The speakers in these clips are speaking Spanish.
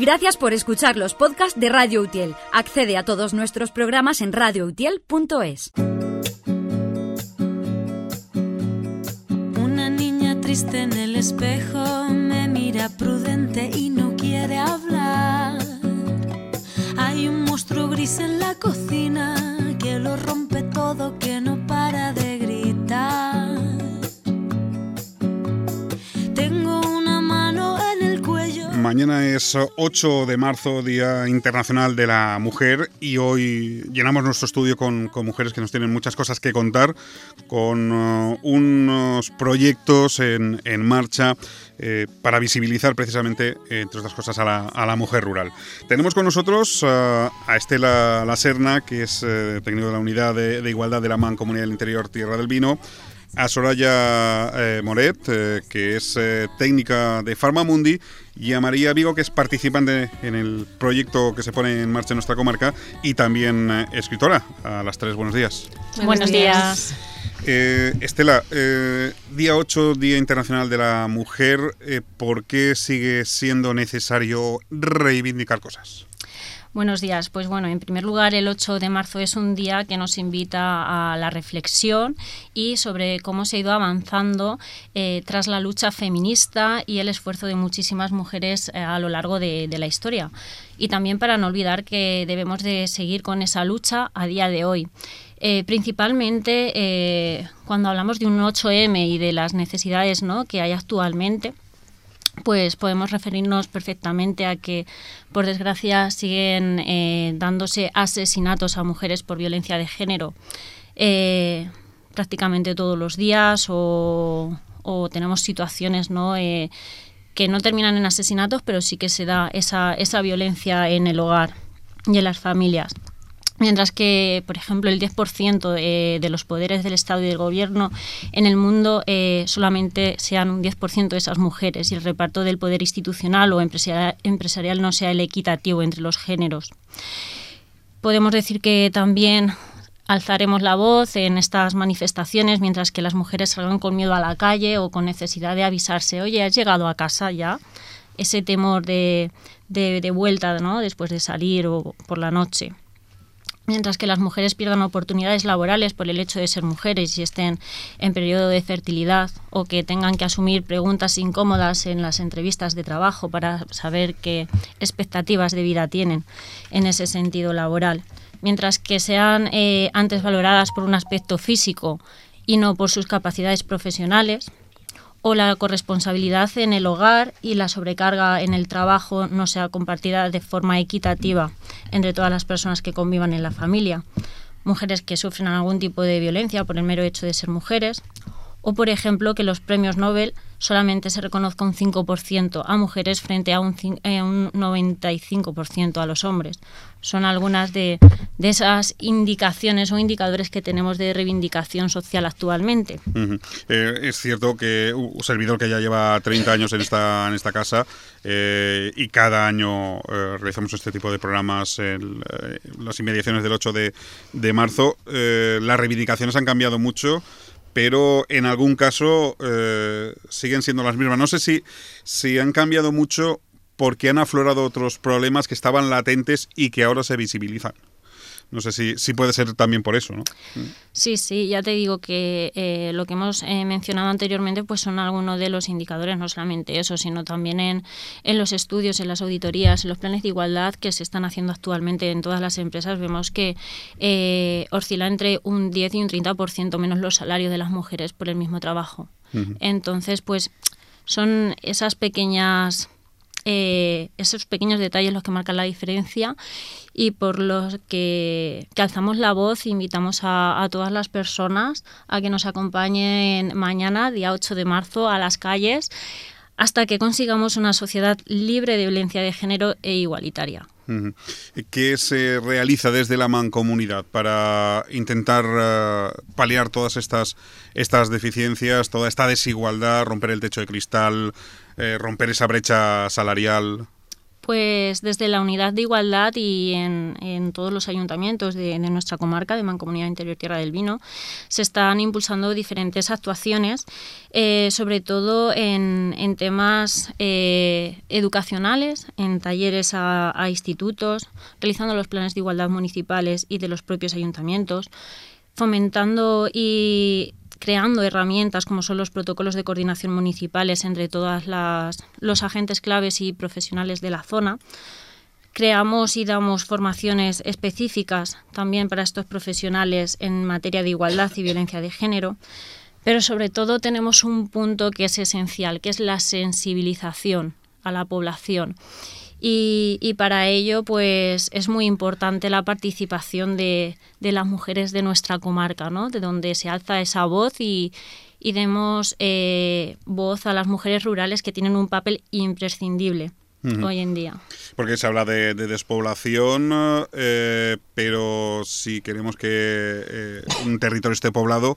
Gracias por escuchar los podcasts de Radio Utiel. Accede a todos nuestros programas en radioutiel.es. Una niña triste en el espejo me mira prudente y no quiere hablar. Hay un monstruo gris en la cocina que lo rompe todo, que no Mañana es 8 de marzo, Día Internacional de la Mujer, y hoy llenamos nuestro estudio con, con mujeres que nos tienen muchas cosas que contar, con uh, unos proyectos en, en marcha eh, para visibilizar precisamente, eh, entre otras cosas, a la, a la, mujer rural. Tenemos con nosotros uh, a Estela Laserna, que es eh, técnico de la Unidad de, de Igualdad de la Mancomunidad del Interior Tierra del Vino, a Soraya eh, Moret, eh, que es eh, técnica de Farmamundi, y a María Vigo, que es participante en el proyecto que se pone en marcha en nuestra comarca y también eh, escritora. A las tres, buenos días. Buenos, buenos días. días. Estela, día 8, Día Internacional de la Mujer, ¿por qué sigue siendo necesario reivindicar cosas? Buenos días. Pues bueno, en primer lugar, el 8 de marzo es un día que nos invita a la reflexión y sobre cómo se ha ido avanzando eh, tras la lucha feminista y el esfuerzo de muchísimas mujeres eh, a lo largo de, la historia. Y también para no olvidar que debemos de seguir con esa lucha a día de hoy. Eh, principalmente eh, cuando hablamos de un 8M y de las necesidades ¿no? que hay actualmente, pues podemos referirnos perfectamente a que, por desgracia, siguen eh, dándose asesinatos a mujeres por violencia de género eh, prácticamente todos los días o, tenemos situaciones ¿no? Eh, que no terminan en asesinatos, pero sí que se da esa, esa violencia en el hogar y en las familias. Mientras que, por ejemplo, el 10% de, de, los poderes del Estado y del Gobierno en el mundo eh, solamente sean un 10% de esas mujeres y el reparto del poder institucional o empresarial, empresarial no sea el equitativo entre los géneros. Podemos decir que también alzaremos la voz en estas manifestaciones mientras que las mujeres salgan con miedo a la calle o con necesidad de avisarse, oye, has llegado a casa ya. Ese temor de, de, de vuelta ¿no? después de salir o por la noche mientras que las mujeres pierdan oportunidades laborales por el hecho de ser mujeres y estén en periodo de fertilidad o que tengan que asumir preguntas incómodas en las entrevistas de trabajo para saber qué expectativas de vida tienen en ese sentido laboral. Mientras que sean eh, antes valoradas por un aspecto físico y no por sus capacidades profesionales, o la corresponsabilidad en el hogar y la sobrecarga en el trabajo no sea compartida de forma equitativa entre todas las personas que convivan en la familia. Mujeres que sufren algún tipo de violencia por el mero hecho de ser mujeres, o por ejemplo que los premios Nobel solamente se reconozca un 5% a mujeres frente a un, eh, un 95% a los hombres. Son algunas de, de, esas indicaciones o indicadores que tenemos de reivindicación social actualmente. Eh, es cierto que un servidor que ya lleva 30 años en esta, en esta casa eh, y cada año eh, realizamos este tipo de programas en las inmediaciones del 8 de, de marzo, las reivindicaciones han cambiado mucho pero en algún caso eh, siguen siendo las mismas. No sé si, si han cambiado mucho porque han aflorado otros problemas que estaban latentes y que ahora se visibilizan. No sé si, si puede ser también por eso, ¿no? Sí, sí, ya te digo que eh, lo que hemos eh, mencionado anteriormente pues son algunos de los indicadores, no solamente eso, sino también en, en los estudios, en las auditorías, en los planes de igualdad que se están haciendo actualmente en todas las empresas, vemos que eh, oscila entre un 10 y un 30% menos los salarios de las mujeres por el mismo trabajo. Uh -huh. Entonces, pues son esas pequeñas eh, esos pequeños detalles los que marcan la diferencia y por los que, alzamos la voz invitamos a, a, todas las personas a que nos acompañen mañana, día 8 de marzo, a las calles hasta que consigamos una sociedad libre de violencia de género e igualitaria. ¿Qué se realiza desde la mancomunidad para intentar uh, paliar todas estas, estas deficiencias, toda esta desigualdad, romper el techo de cristal, eh, romper esa brecha salarial? Pues desde la Unidad de Igualdad y en, todos los ayuntamientos de, nuestra comarca, de Mancomunidad Interior Tierra del Vino, se están impulsando diferentes actuaciones, eh, sobre todo en, temas eh, educacionales, en talleres a, a institutos, realizando los planes de igualdad municipales y de los propios ayuntamientos, fomentando y creando herramientas como son los protocolos de coordinación municipales entre todos los agentes claves y profesionales de la zona. Creamos y damos formaciones específicas también para estos profesionales en materia de igualdad y violencia de género, pero sobre todo tenemos un punto que es esencial, que es la sensibilización a la población. Y, para ello pues es muy importante la participación de, las mujeres de nuestra comarca, ¿no? de donde se alza esa voz y, demos eh, voz a las mujeres rurales que tienen un papel imprescindible. hoy en día. Porque se habla de, despoblación, eh, pero si queremos que eh, un territorio esté poblado,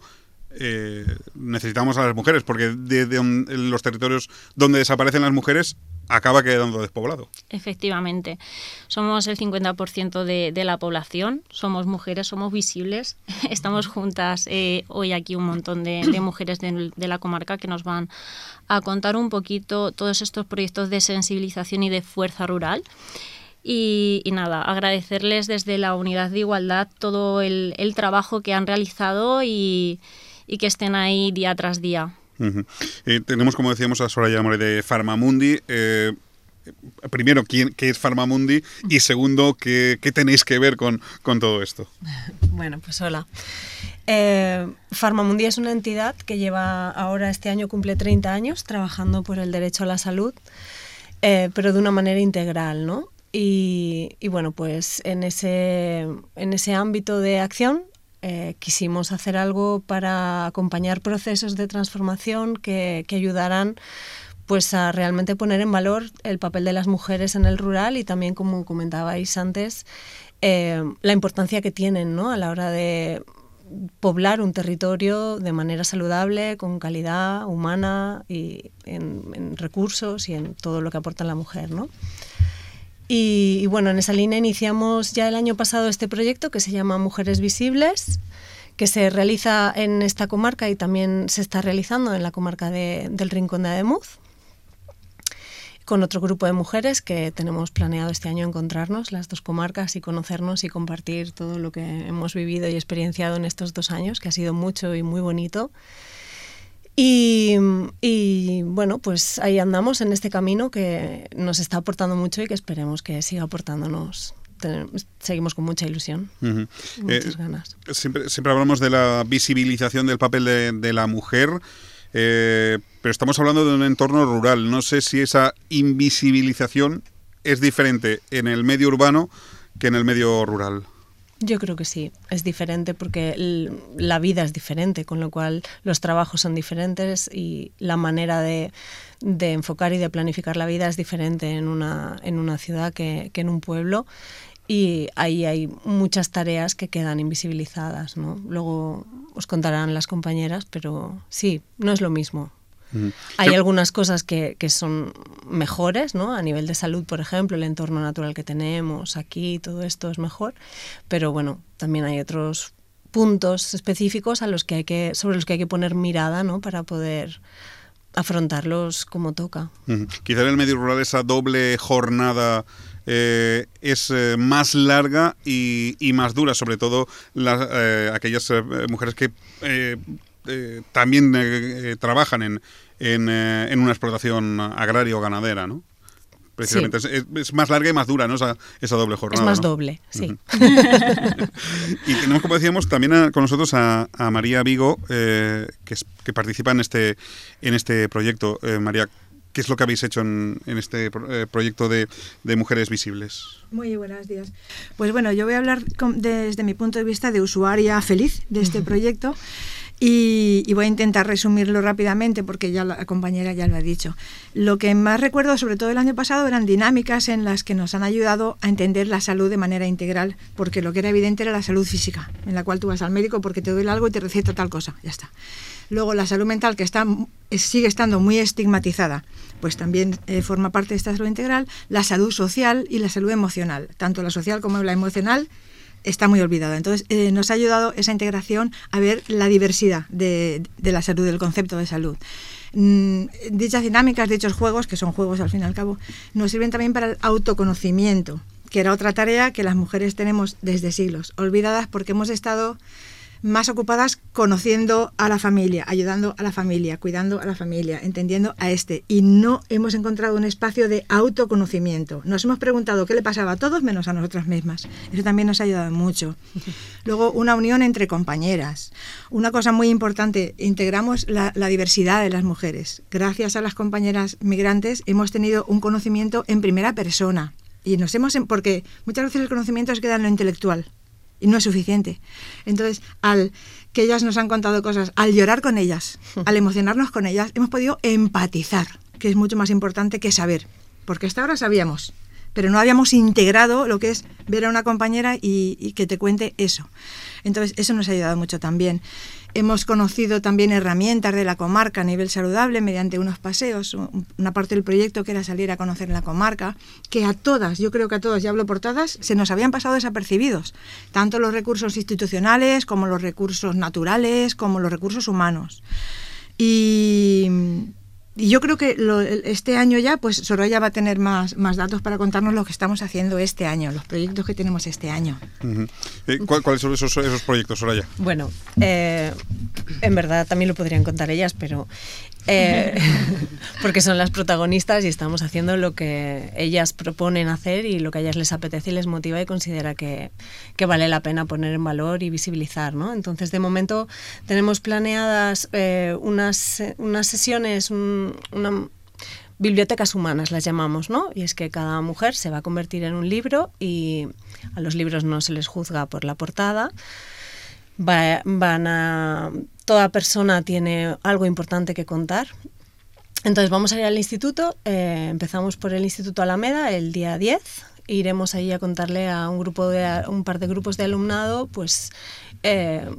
necesitamos a las mujeres, porque de, los territorios donde desaparecen las mujeres acaba quedando despoblado. Efectivamente. Somos el 50% de, de, la población, somos mujeres, somos visibles. Estamos juntas eh, hoy aquí un montón de, mujeres de, la comarca que nos van a contar un poquito todos estos proyectos de sensibilización y de fuerza rural. Y, nada, agradecerles desde la Unidad de Igualdad todo el, trabajo que han realizado y que estén ahí día tras día. Eh, tenemos, como decíamos, a Soraya More de Farmamundi. Eh, primero, ¿quién, ¿qué es Farmamundi? Y segundo, ¿qué, qué tenéis que ver con, con, todo esto? Bueno, pues hola. Eh, Farmamundi es una entidad que lleva ahora este año cumple 30 años trabajando por el derecho a la salud, pero de una manera integral, ¿no? Y, y, bueno, pues en ese, en ese ámbito de acción eh, quisimos hacer algo para acompañar procesos de transformación que, que, ayudaran pues a realmente poner en valor el papel de las mujeres en el rural y también, como comentabais antes, eh, la importancia que tienen ¿no? a la hora de poblar un territorio de manera saludable, con calidad humana y en, en recursos y en todo lo que aporta la mujer. ¿no? Y, bueno, en esa línea iniciamos ya el año pasado este proyecto que se llama Mujeres Visibles, que se realiza en esta comarca y también se está realizando en la comarca del Rincón de Ademuz, con otro grupo de mujeres que tenemos planeado este año encontrarnos, las dos comarcas, y conocernos y compartir todo lo que hemos vivido y experienciado en estos dos años, que ha sido mucho y muy bonito. Y, bueno, pues ahí andamos en este camino que nos está aportando mucho y que esperemos que siga aportándonos. seguimos con mucha ilusión, muchas eh, ganas. Siempre, siempre hablamos de la visibilización del papel de, la mujer. Eh, pero estamos hablando de un entorno rural. No sé si esa invisibilización es diferente en el medio urbano que en el medio rural. Yo creo que sí, es diferente porque la vida es diferente, con lo cual los trabajos son diferentes y la manera de, enfocar y de planificar la vida es diferente en una, en una ciudad que, en un pueblo y ahí hay muchas tareas que quedan invisibilizadas. ¿no? Luego os contarán las compañeras, pero sí, no es lo mismo. Hay algunas cosas que, que, son mejores, ¿no? A nivel de salud, por ejemplo, el entorno natural que tenemos aquí, todo esto es mejor, pero bueno, también hay otros puntos específicos a los que hay que, sobre los que hay que poner mirada, ¿no? Para poder afrontarlos como toca. Quizá en el medio rural esa doble jornada eh, es eh, más larga y, y, más dura, sobre todo las, eh, aquellas mujeres que eh, también eh, trabajan en, eh, en, una explotación agraria o ganadera, ¿no? Precisamente es, más larga y más dura, ¿no? Esa, esa doble jornada. Es más doble, sí. y tenemos, como decíamos, también con nosotros a, María Vigo, que, que participa en este, en este proyecto. María, ¿Qué es lo que habéis hecho en, en este proyecto de, de, Mujeres Visibles? Muy buenos días. Pues bueno, yo voy a hablar desde mi punto de vista de usuaria feliz de este proyecto. Y, voy a intentar resumirlo rápidamente porque ya la compañera ya lo ha dicho. Lo que más recuerdo, sobre todo el año pasado, eran dinámicas en las que nos han ayudado a entender la salud de manera integral, porque lo que era evidente era la salud física, en la cual tú vas al médico porque te duele algo y te receta tal cosa, ya está. Luego la salud mental, que está, sigue estando muy estigmatizada, pues también eh, forma parte de esta salud integral. La salud social y la salud emocional, tanto la social como la emocional, está muy olvidada. Entonces, eh, nos ha ayudado esa integración a ver la diversidad de, de la salud, del concepto de salud. Mm, dichas dinámicas, dichos juegos, que son juegos al fin y al cabo, nos sirven también para el autoconocimiento, que era otra tarea que las mujeres tenemos desde siglos, olvidadas porque hemos estado más ocupadas conociendo a la familia, ayudando a la familia, cuidando a la familia, entendiendo a este. Y no hemos encontrado un espacio de autoconocimiento. Nos hemos preguntado qué le pasaba a todos menos a nosotras mismas. Eso también nos ha ayudado mucho. Luego, una unión entre compañeras. Una cosa muy importante, integramos la, la diversidad de las mujeres. Gracias a las compañeras migrantes hemos tenido un conocimiento en primera persona. Y nos hemos, porque muchas veces el conocimiento se queda en lo intelectual y no es suficiente. Entonces, al que ellas nos han contado cosas, al llorar con ellas, al emocionarnos con ellas, hemos podido empatizar, que es mucho más importante que saber, porque hasta ahora sabíamos, pero no habíamos integrado lo que es ver a una compañera y, y que te cuente eso. Entonces, eso nos ha ayudado mucho también. Hemos conocido también herramientas de la comarca a nivel saludable mediante unos paseos, una parte del proyecto que era salir a conocer la comarca, que a todas, yo creo que a todas, ya hablo por todas, se nos habían pasado desapercibidos, tanto los recursos institucionales como los recursos naturales, como los recursos humanos. Y y yo creo que este año ya, pues Soraya va a tener más, más datos para contarnos lo que estamos haciendo este año, los proyectos que tenemos este año. Eh, ¿Cuáles son esos, esos, proyectos, Soraya? Bueno, eh, en verdad también lo podrían contar ellas, pero eh, porque son las protagonistas y estamos haciendo lo que ellas proponen hacer y lo que a ellas les apetece y les motiva y considera que, que vale la pena poner en valor y visibilizar. ¿no? Entonces, de momento tenemos planeadas eh, unas, unas sesiones, una, bibliotecas humanas las llamamos, ¿no? Y es que cada mujer se va a convertir en un libro y a los libros no se les juzga por la portada. Van a toda persona tiene algo importante que contar. Entonces vamos a ir al instituto, eh, empezamos por el Instituto Alameda el día 10, iremos ahí a contarle a un, grupo de, un par de grupos de alumnado pues eh,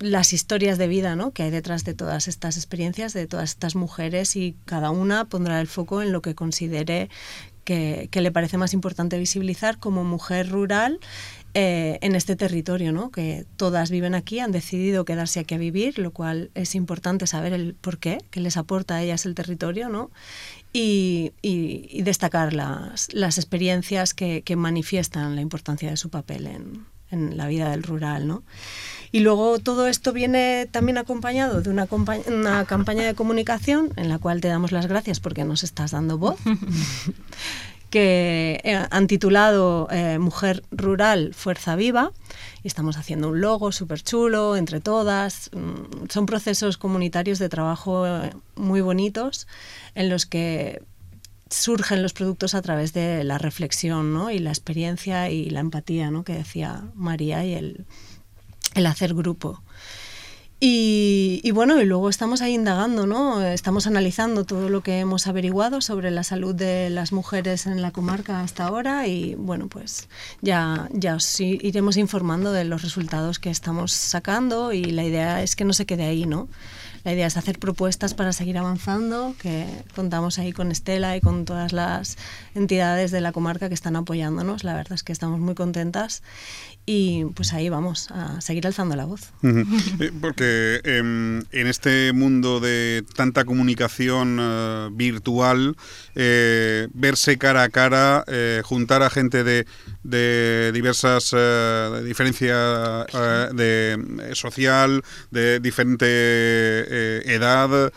las historias de vida ¿no? que hay detrás de todas estas experiencias, de todas estas mujeres y cada una pondrá el foco en lo que considere que, que, le parece más importante visibilizar como mujer rural eh, en este territorio, ¿no? que todas viven aquí, han decidido quedarse aquí a vivir, lo cual es importante saber el por qué, que les aporta a ellas el territorio, ¿no? y, y, destacar las, las experiencias que, que, manifiestan la importancia de su papel en, en la vida del rural. ¿no? Y luego todo esto viene también acompañado de una, una, campaña de comunicación en la cual te damos las gracias porque nos estás dando voz. que eh, han titulado eh, Mujer Rural, Fuerza Viva. Y estamos haciendo un logo súper chulo entre todas. Mm, son procesos comunitarios de trabajo eh, muy bonitos en los que surgen los productos a través de la reflexión ¿no? y la experiencia y la empatía ¿no? que decía María y el, el hacer grupo. Y, bueno, y luego estamos ahí indagando, ¿no? Estamos analizando todo lo que hemos averiguado sobre la salud de las mujeres en la comarca hasta ahora y bueno, pues ya, ya os iremos informando de los resultados que estamos sacando y la idea es que no se quede ahí, ¿no? La idea es hacer propuestas para seguir avanzando, que contamos ahí con Estela y con todas las entidades de la comarca que están apoyándonos. La verdad es que estamos muy contentas y pues ahí vamos a seguir alzando la voz. Eh, porque em, en este mundo de tanta comunicación uh, virtual, eh, verse cara a cara, eh, juntar a gente de, de diversas de diferencia uh, de social, de diferente edad,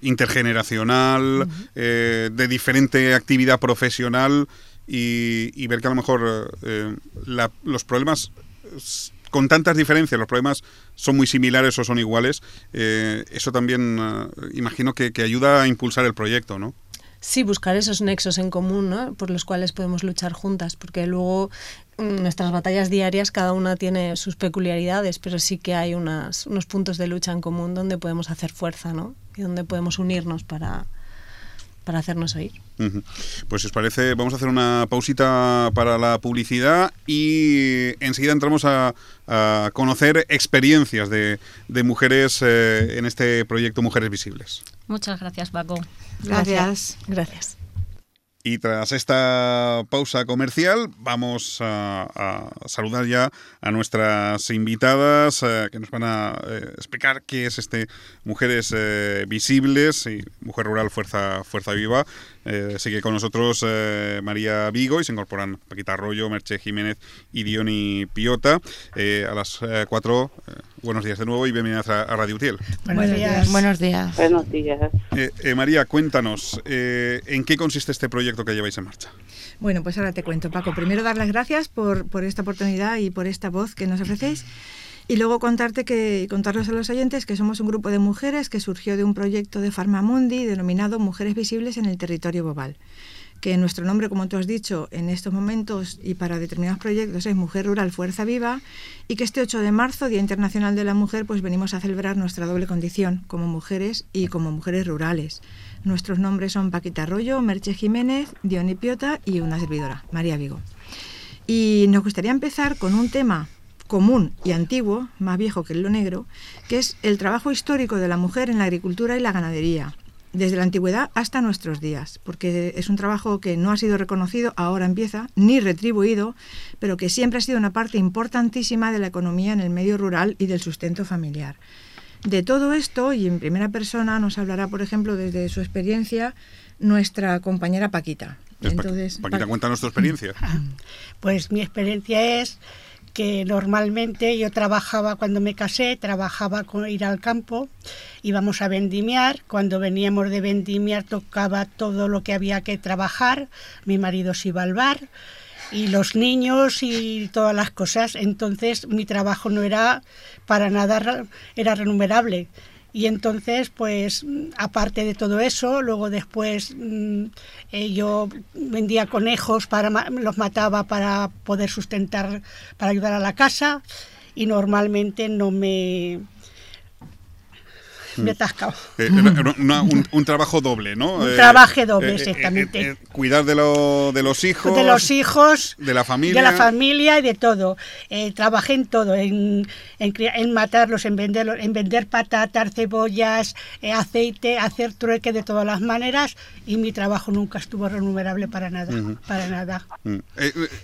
intergeneracional, uh -huh. de diferente actividad profesional y, ver que a lo mejor eh, la, los problemas con tantas diferencias, los problemas son muy similares o son iguales, eh, eso también eh, imagino que, que, ayuda a impulsar el proyecto, ¿no? Sí, buscar esos nexos en común, ¿no? Por los cuales podemos luchar juntas, porque luego mm, nuestras batallas diarias cada una tiene sus peculiaridades, pero sí que hay unas, unos puntos de lucha en común donde podemos hacer fuerza, ¿no? Y donde podemos unirnos para, para hacernos oír. Pues si os parece, vamos a hacer una pausita para la publicidad y enseguida entramos a, conocer experiencias de, mujeres eh, en este proyecto Mujeres Visibles. Muchas gracias, Paco. Gracias. Gracias. Y tras esta pausa comercial vamos a, saludar ya a nuestras invitadas eh, que nos van a eh, explicar qué es este Mujeres eh, Visibles y Mujer Rural Fuerza, Fuerza Viva. Sigue con nosotros María Vigo y se incorporan Paquita Arroyo, Merche Jiménez y Diony Piota. a las cuatro Buenos días de nuevo y bienvenidas a, Radio Utiel. Buenos, días. Buenos días. Buenos días. Eh, eh, María, cuéntanos, eh, ¿en qué consiste este proyecto que lleváis en marcha? Bueno, pues ahora te cuento, Paco. Primero dar las gracias por, por esta oportunidad y por esta voz que nos ofrecéis. Y luego contarte que, contarles a los oyentes que somos un grupo de mujeres que surgió de un proyecto de Farmamundi denominado Mujeres Visibles en el Territorio Bobal que nuestro nombre, como tú has dicho, en estos momentos y para determinados proyectos es Mujer Rural Fuerza Viva y que este 8 de marzo, Día Internacional de la Mujer, pues venimos a celebrar nuestra doble condición como mujeres y como mujeres rurales. Nuestros nombres son Paquita Arroyo, Merche Jiménez, Diony Piota y una servidora, María Vigo. Y nos gustaría empezar con un tema común y antiguo, más viejo que lo negro, que es el trabajo histórico de la mujer en la agricultura y la ganadería, desde la antigüedad hasta nuestros días, porque es un trabajo que no ha sido reconocido, ahora empieza, ni retribuido, pero que siempre ha sido una parte importantísima de la economía en el medio rural y del sustento familiar. De todo esto, y en primera persona, nos hablará, por ejemplo, desde su experiencia, nuestra compañera Paquita. Entonces, Paquita, cuéntanos tu experiencia. Pues mi experiencia es que normalmente yo trabajaba cuando me casé, trabajaba con ir al campo, íbamos a vendimiar, cuando veníamos de vendimiar tocaba todo lo que había que trabajar, mi marido se iba al bar y los niños y todas las cosas, entonces mi trabajo no era para nada era remunerable. Y entonces, pues, aparte de todo eso, luego después mm, eh, yo vendía conejos, para, los mataba para poder sustentar, para ayudar a la casa y normalmente no me, me he atascado. Eh, un, trabajo doble, ¿no? Un trabajo doble, exactamente. cuidar de, lo, de los hijos. De los hijos. De la familia. De la familia y de todo. Eh, trabajé en todo, en, en, matarlos, en venderlos, en vender patatas, cebollas, eh, aceite, hacer trueque de todas las maneras y mi trabajo nunca estuvo remunerable para nada, para nada. Mm.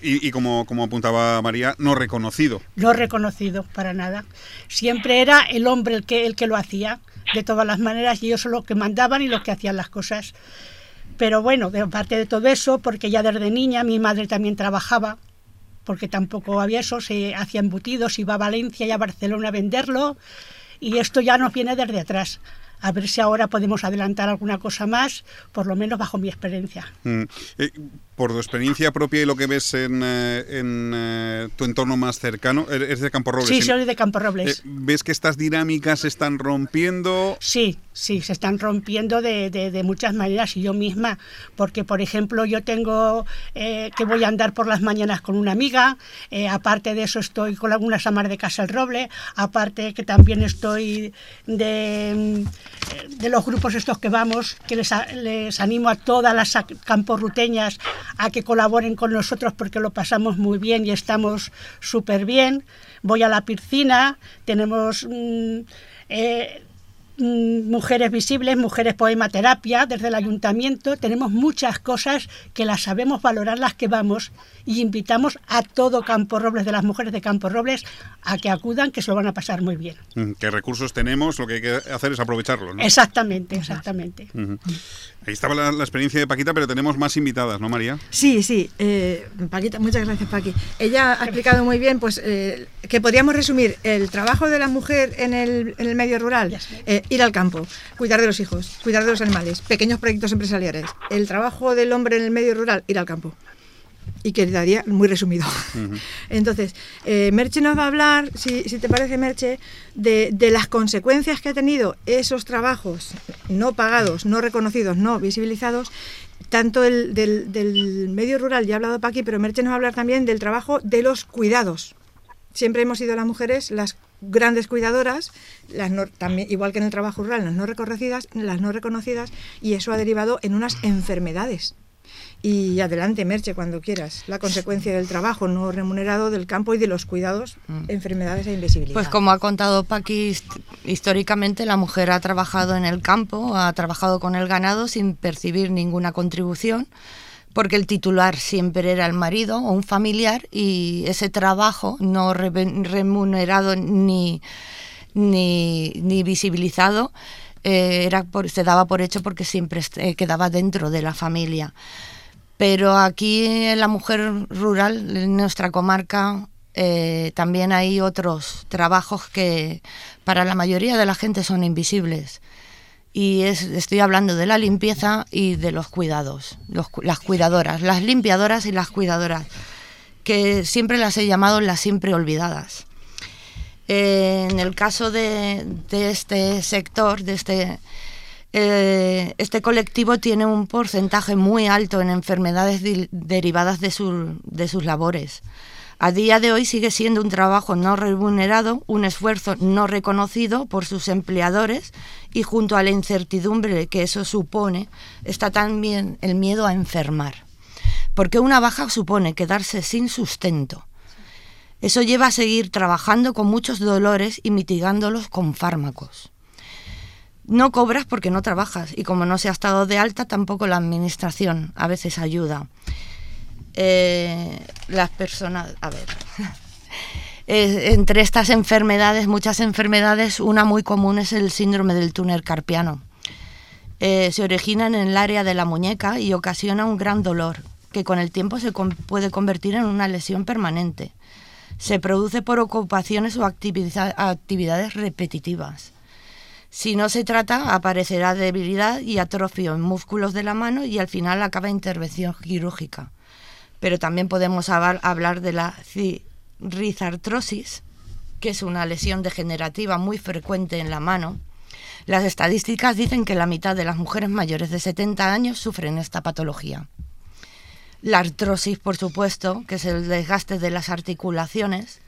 y, y como, como apuntaba María, no reconocido. No reconocido, para nada. Siempre era el hombre el que, el que lo hacía de todas las maneras y ellos son los que mandaban y los que hacían las cosas. Pero bueno, aparte de todo eso, porque ya desde niña mi madre también trabajaba, porque tampoco había eso, se hacía embutidos, iba a Valencia y a Barcelona a venderlo, y esto ya nos viene desde atrás. A ver si ahora podemos adelantar alguna cosa más, por lo menos bajo mi experiencia. Eh, por tu experiencia propia y lo que ves en, eh, eh, tu entorno más cercano, ¿eres de Campo Robles? Sí, soy de Campo Robles. ¿Ves que estas dinámicas se están rompiendo? Sí, sí, se están rompiendo de, de, muchas maneras y yo misma, porque por ejemplo yo tengo que voy a andar por las mañanas con una amiga, aparte de eso estoy con algunas amas de Casa el Roble, aparte que también estoy de de los grupos estos que vamos, que les, les animo a todas las camporruteñas a que colaboren con nosotros porque lo pasamos muy bien y estamos súper bien. Voy a la piscina, tenemos... Mm, eh, Mm, mujeres visibles, mujeres poema terapia, desde el ayuntamiento tenemos muchas cosas que las sabemos valorar las que vamos y invitamos a todo Campo Robles, de las mujeres de Campo Robles, a que acudan, que se lo van a pasar muy bien. Mm, ¿Qué recursos tenemos? Lo que hay que hacer es aprovecharlos. Exactamente, exactamente. Ahí estaba la, experiencia de Paquita, pero tenemos más invitadas, ¿no, María? Sí, sí. Eh, Paquita, muchas gracias, Paqui. Ella ha explicado muy bien pues, eh, que podríamos resumir el trabajo de la mujer en el, en el medio rural, eh, ir al campo, cuidar de los hijos, cuidar de los animales, pequeños proyectos empresariales. El trabajo del hombre en el medio rural, ir al campo y quedaría muy resumido. Entonces, eh, Merche nos va a hablar, si, te parece, Merche, de, las consecuencias que ha tenido esos trabajos no pagados, no reconocidos, no visibilizados, tanto el, del, medio rural, ya ha hablado Paqui, pero Merche nos va a hablar también del trabajo de los cuidados. Siempre hemos sido las mujeres las grandes cuidadoras, las también, igual que en el trabajo rural, las no reconocidas, las no reconocidas, y eso ha derivado en unas enfermedades. Y adelante, Merche, cuando quieras. La consecuencia del trabajo no remunerado del campo y de los cuidados, mm. enfermedades e invisibilidad. Pues como ha contado Paqui, históricamente la mujer ha trabajado en el campo, ha trabajado con el ganado sin percibir ninguna contribución porque el titular siempre era el marido o un familiar y ese trabajo no remunerado ni, ni, visibilizado eh, era se daba por hecho porque siempre eh, quedaba dentro de la familia. Pero aquí en la mujer rural, en nuestra comarca, eh, también hay otros trabajos que para la mayoría de la gente son invisibles y estoy hablando de la limpieza y de los cuidados, las cuidadoras, las limpiadoras y las cuidadoras, que siempre las he llamado las siempre olvidadas. Eh, en el caso de, este sector, de este, eh, este colectivo tiene un porcentaje muy alto en enfermedades derivadas de, de sus labores. A día de hoy sigue siendo un trabajo no remunerado, un esfuerzo no reconocido por sus empleadores y junto a la incertidumbre que eso supone está también el miedo a enfermar. Porque una baja supone quedarse sin sustento. Eso lleva a seguir trabajando con muchos dolores y mitigándolos con fármacos. No cobras porque no trabajas y como no se ha estado de alta tampoco la administración a veces ayuda. Eh, las personas, a ver, eh, entre estas enfermedades, muchas enfermedades, una muy común es el síndrome del túnel carpiano. Eh, se origina en el área de la muñeca y ocasiona un gran dolor, que con el tiempo se puede convertir en una lesión permanente. Se produce por ocupaciones o actividades repetitivas. Si no se trata, aparecerá debilidad y atrofio en músculos de la mano y al final acaba intervención quirúrgica pero también podemos hablar de la rizartrosis, que es una lesión degenerativa muy frecuente en la mano. Las estadísticas dicen que la mitad de las mujeres mayores de 70 años sufren esta patología. La artrosis, por supuesto, que es el desgaste de las articulaciones,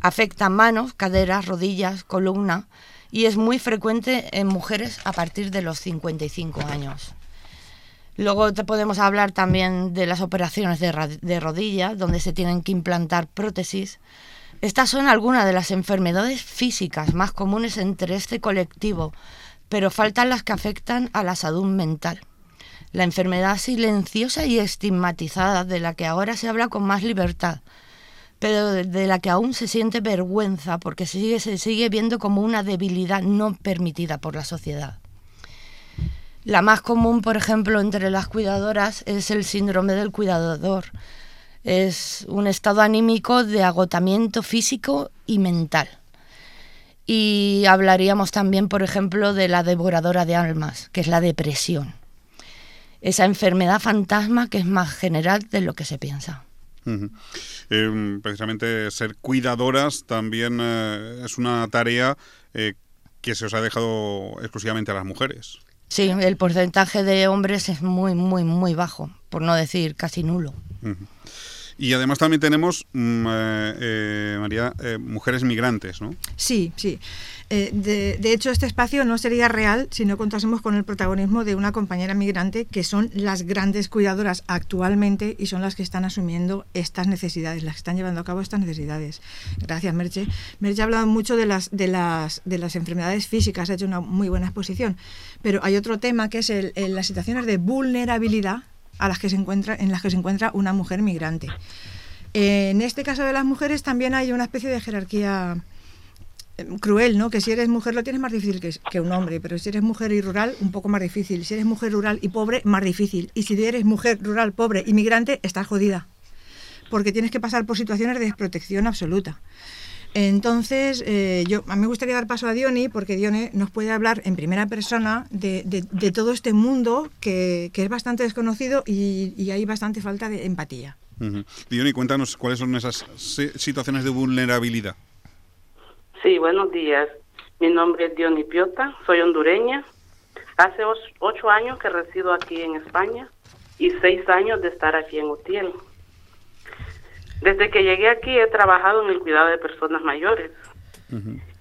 afecta manos, caderas, rodillas, columna y es muy frecuente en mujeres a partir de los 55 años. Luego te podemos hablar también de las operaciones de, rodilla, donde se tienen que implantar prótesis. Estas son algunas de las enfermedades físicas más comunes entre este colectivo, pero faltan las que afectan a la salud mental. La enfermedad silenciosa y estigmatizada de la que ahora se habla con más libertad, pero de la que aún se siente vergüenza porque se sigue viendo como una debilidad no permitida por la sociedad. La más común, por ejemplo, entre las cuidadoras es el síndrome del cuidador. Es un estado anímico de agotamiento físico y mental. Y hablaríamos también, por ejemplo, de la devoradora de almas, que es la depresión. Esa enfermedad fantasma que es más general de lo que se piensa. Eh, precisamente ser cuidadoras también eh, es una tarea eh, que se os ha dejado exclusivamente a las mujeres. Sí, el porcentaje de hombres es muy, muy, muy bajo, por no decir casi nulo. Y además también tenemos, mm, eh, eh, María, eh, mujeres migrantes, ¿no? Sí, sí. De, de, hecho, este espacio no sería real si no contásemos con el protagonismo de una compañera migrante que son las grandes cuidadoras actualmente y son las que están asumiendo estas necesidades, las que están llevando a cabo estas necesidades. Gracias, Merche. Merche ha hablado mucho de las, de las, de las enfermedades físicas, ha hecho una muy buena exposición, pero hay otro tema que es el, las situaciones de vulnerabilidad a las que se encuentra, en las que se encuentra una mujer migrante. En este caso de las mujeres también hay una especie de jerarquía eh, cruel, ¿no? Que si eres mujer lo tienes más difícil que, que, un hombre, pero si eres mujer y rural, un poco más difícil. Si eres mujer rural y pobre, más difícil. Y si eres mujer rural, pobre y migrante, estás jodida. Porque tienes que pasar por situaciones de desprotección absoluta. Entonces, eh, yo, a mí me gustaría dar paso a Dione, porque Dione nos puede hablar en primera persona de, todo este mundo que, es bastante desconocido y, hay bastante falta de empatía. Uh Dione, cuéntanos cuáles son esas situaciones de vulnerabilidad. Sí, buenos días. Mi nombre es Diony Piota, soy hondureña. Hace ocho años que resido aquí en España y seis años de estar aquí en Utiel. Desde que llegué aquí he trabajado en el cuidado de personas mayores.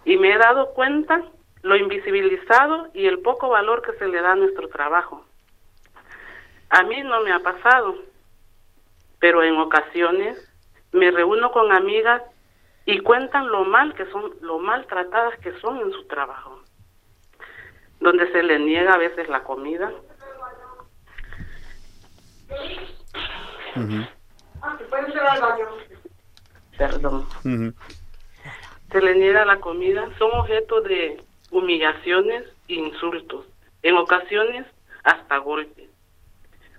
Y me he dado cuenta lo invisibilizado y el poco valor que se le da a nuestro trabajo. A mí no me ha pasado, pero en ocasiones me reúno con amigas y cuentan lo mal que son, lo maltratadas que son en su trabajo, donde se les niega a veces la comida. Perdón. Se les niega la comida, son objeto de humillaciones e insultos, en ocasiones hasta golpes.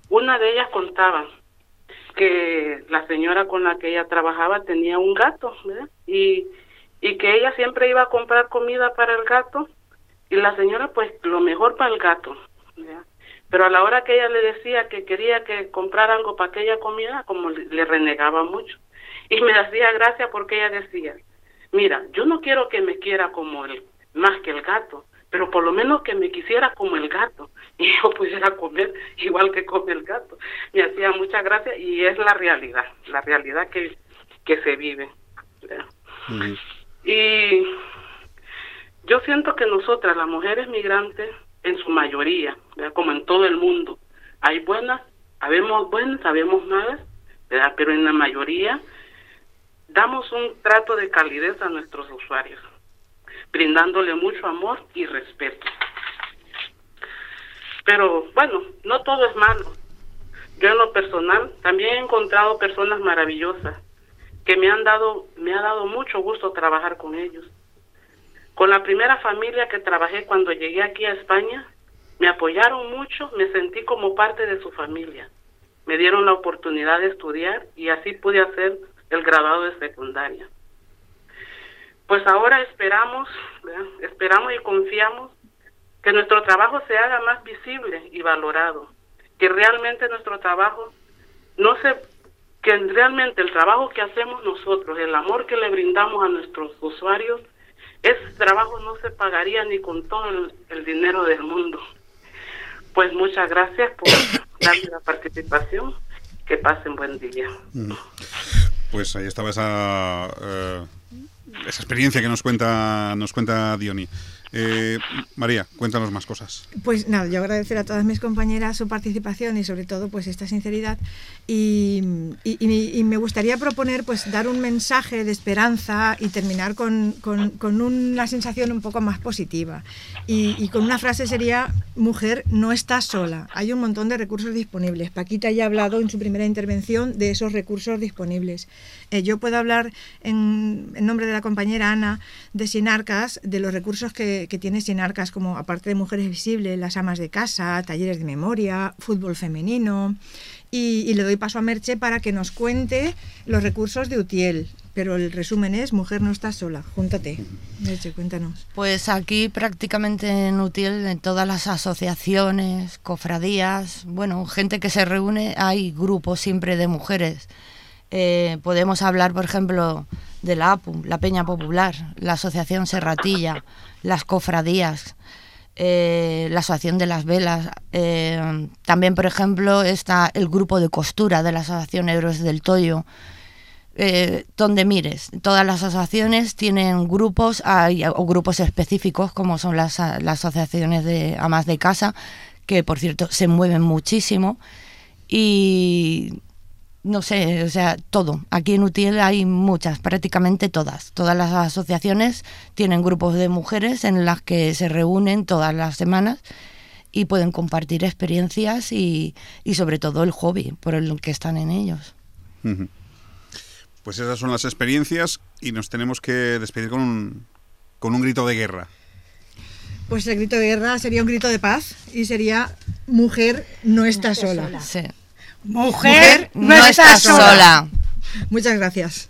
Una de ellas contaba que la señora con la que ella trabajaba tenía un gato, ¿verdad? Y, y que ella siempre iba a comprar comida para el gato y la señora pues lo mejor para el gato, ¿verdad? Pero a la hora que ella le decía que quería que comprara algo para aquella comida, como le, renegaba mucho. Y me hacía gracia porque ella decía, mira, yo no quiero que me quiera como el, más que el gato, pero por lo menos que me quisiera como el gato y yo pudiera comer igual que come el gato. Me hacía mucha gracia y es la realidad, la realidad que, que se vive. Y yo siento que nosotras, las mujeres migrantes, en su mayoría, como en todo el mundo, hay buenas, sabemos buenas, sabemos malas, ¿verdad? pero en la mayoría damos un trato de calidez a nuestros usuarios brindándole mucho amor y respeto. Pero bueno, no todo es malo. Yo en lo personal también he encontrado personas maravillosas que me han dado me ha dado mucho gusto trabajar con ellos. Con la primera familia que trabajé cuando llegué aquí a España, me apoyaron mucho, me sentí como parte de su familia. Me dieron la oportunidad de estudiar y así pude hacer el graduado de secundaria pues ahora esperamos, esperamos y confiamos que nuestro trabajo se haga más visible y valorado, que realmente nuestro trabajo no se que realmente el trabajo que hacemos nosotros, el amor que le brindamos a nuestros usuarios, ese trabajo no se pagaría ni con todo el, dinero del mundo. Pues muchas gracias por darme la participación. Que pasen buen día. Mm. Pues ahí estaba esa eh, esa experiencia que nos cuenta, nos cuenta Diony. Eh, María, cuéntanos más cosas. Pues nada, yo agradecer a todas mis compañeras su participación y sobre todo pues esta sinceridad y, me gustaría proponer pues dar un mensaje de esperanza y terminar con, una sensación un poco más positiva y, con una frase sería mujer no estás sola, hay un montón de recursos disponibles. Paquita ya ha hablado en su primera intervención de esos recursos disponibles. Eh, yo puedo hablar en nombre de la compañera Ana de Sinarcas de los recursos que que, tiene Sinarcas, como aparte de Mujeres Visibles, las amas de casa, talleres de memoria, fútbol femenino. Y, le doy paso a Merche para que nos cuente los recursos de Utiel. Pero el resumen es, mujer no está sola, júntate. Merche, cuéntanos. Pues aquí prácticamente en Utiel, en todas las asociaciones, cofradías, bueno, gente que se reúne, hay grupos siempre de mujeres. Eh, podemos hablar, por ejemplo, de la APU, la Peña Popular, la Asociación Serratilla, las cofradías, eh, la Asociación de las Velas. Eh, también, por ejemplo, está el grupo de costura de la Asociación Héroes del Toyo. Eh, donde mires, todas las asociaciones tienen grupos o grupos específicos, como son las, las asociaciones de amas de casa, que por cierto se mueven muchísimo. Y no sé, o sea, todo. Aquí en UTIEL hay muchas, prácticamente todas. Todas las asociaciones tienen grupos de mujeres en las que se reúnen todas las semanas y pueden compartir experiencias y, sobre todo el hobby por el que están en ellos. Pues esas son las experiencias y nos tenemos que despedir con un, con un grito de guerra. Pues el grito de guerra sería un grito de paz y sería mujer no está sola. Sí. Mujer, no, estás sola. Muchas gracias.